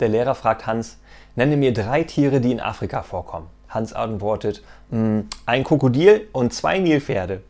Der Lehrer fragt Hans, nenne mir drei Tiere, die in Afrika vorkommen. Hans antwortet, hm, ein Krokodil und zwei Nilpferde.